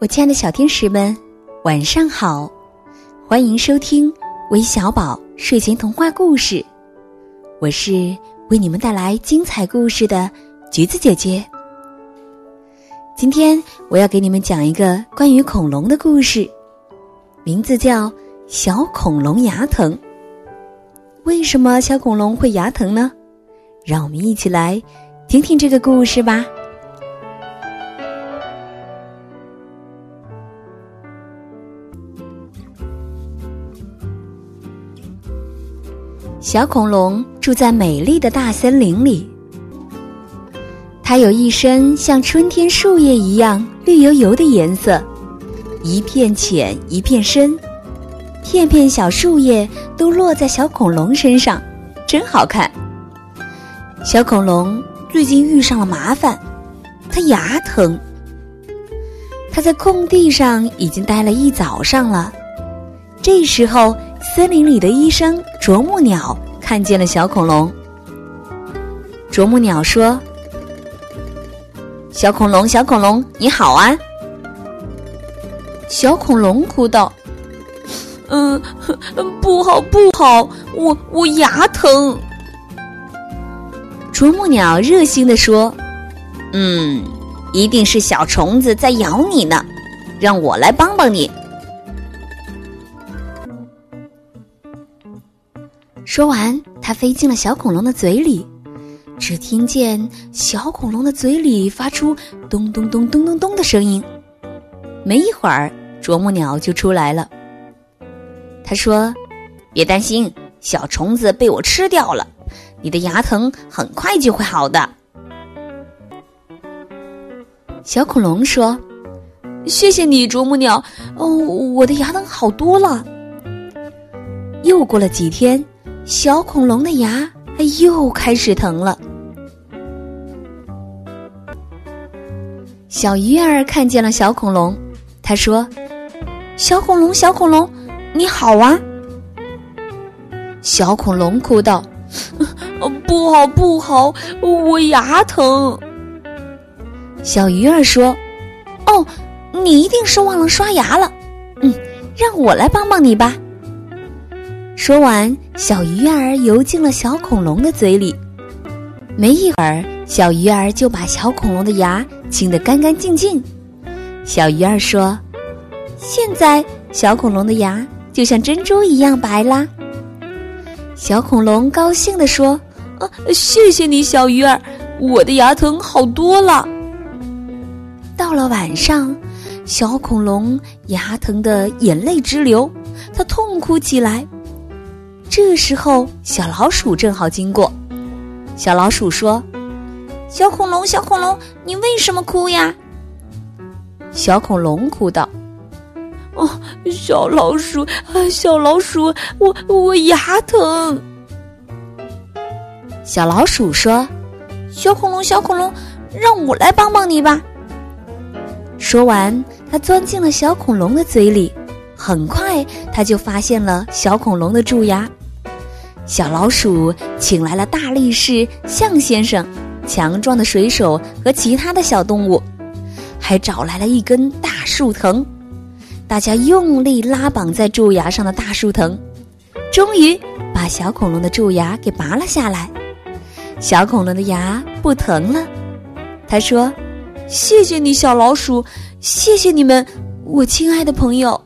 我亲爱的小天使们，晚上好！欢迎收听微小宝睡前童话故事，我是为你们带来精彩故事的橘子姐姐。今天我要给你们讲一个关于恐龙的故事，名字叫《小恐龙牙疼》。为什么小恐龙会牙疼呢？让我们一起来听听这个故事吧。小恐龙住在美丽的大森林里，它有一身像春天树叶一样绿油油的颜色，一片浅一片深，片片小树叶都落在小恐龙身上，真好看。小恐龙最近遇上了麻烦，它牙疼。它在空地上已经待了一早上了，这时候。森林里的医生啄木鸟看见了小恐龙。啄木鸟说：“小恐龙，小恐龙，你好啊！”小恐龙哭道：“嗯，不好，不好，我我牙疼。”啄木鸟热心的说：“嗯，一定是小虫子在咬你呢，让我来帮帮你。”说完，它飞进了小恐龙的嘴里，只听见小恐龙的嘴里发出咚咚咚咚咚咚的声音。没一会儿，啄木鸟就出来了。他说：“别担心，小虫子被我吃掉了，你的牙疼很快就会好的。”小恐龙说：“谢谢你，啄木鸟。哦，我的牙疼好多了。”又过了几天。小恐龙的牙又开始疼了。小鱼儿看见了小恐龙，他说：“小恐龙，小恐龙，你好啊！”小恐龙哭道：“不好，不好，我牙疼。”小鱼儿说：“哦，你一定是忘了刷牙了。嗯，让我来帮帮你吧。”说完，小鱼儿游进了小恐龙的嘴里。没一会儿，小鱼儿就把小恐龙的牙清得干干净净。小鱼儿说：“现在，小恐龙的牙就像珍珠一样白啦。”小恐龙高兴地说：“谢谢你，小鱼儿，我的牙疼好多了。”到了晚上，小恐龙牙疼得眼泪直流，它痛哭起来。这时候，小老鼠正好经过。小老鼠说：“小恐龙，小恐龙，你为什么哭呀？”小恐龙哭道：“哦，小老鼠，啊，小老鼠，我我牙疼。”小老鼠说：“小恐龙，小恐龙，让我来帮帮你吧。”说完，它钻进了小恐龙的嘴里。很快，它就发现了小恐龙的蛀牙。小老鼠请来了大力士象先生、强壮的水手和其他的小动物，还找来了一根大树藤。大家用力拉绑在蛀牙上的大树藤，终于把小恐龙的蛀牙给拔了下来。小恐龙的牙不疼了。他说：“谢谢你，小老鼠，谢谢你们，我亲爱的朋友。”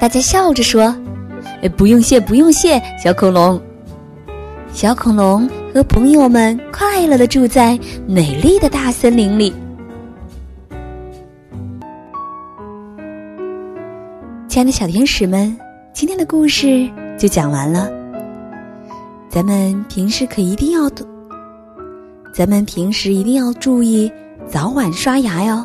大家笑着说：“哎不用谢，不用谢，小恐龙。”小恐龙和朋友们快乐的住在美丽的大森林里。亲爱的小天使们，今天的故事就讲完了。咱们平时可一定要，咱们平时一定要注意早晚刷牙哟，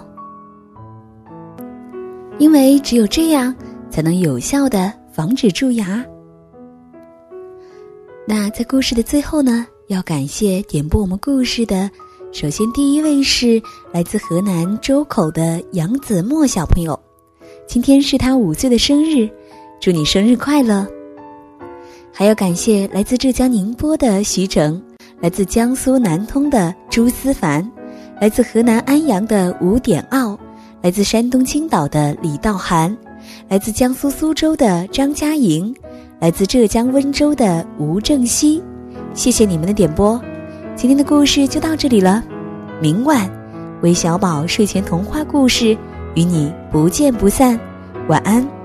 因为只有这样。才能有效的防止蛀牙。那在故事的最后呢，要感谢点播我们故事的，首先第一位是来自河南周口的杨子墨小朋友，今天是他五岁的生日，祝你生日快乐。还要感谢来自浙江宁波的徐成，来自江苏南通的朱思凡，来自河南安阳的吴典奥，来自山东青岛的李道涵，来自江苏苏州的张佳莹，来自浙江温州的吴正熙。谢谢你们的点播，今天的故事就到这里了。明晚，韦小宝睡前童话故事与你不见不散。晚安。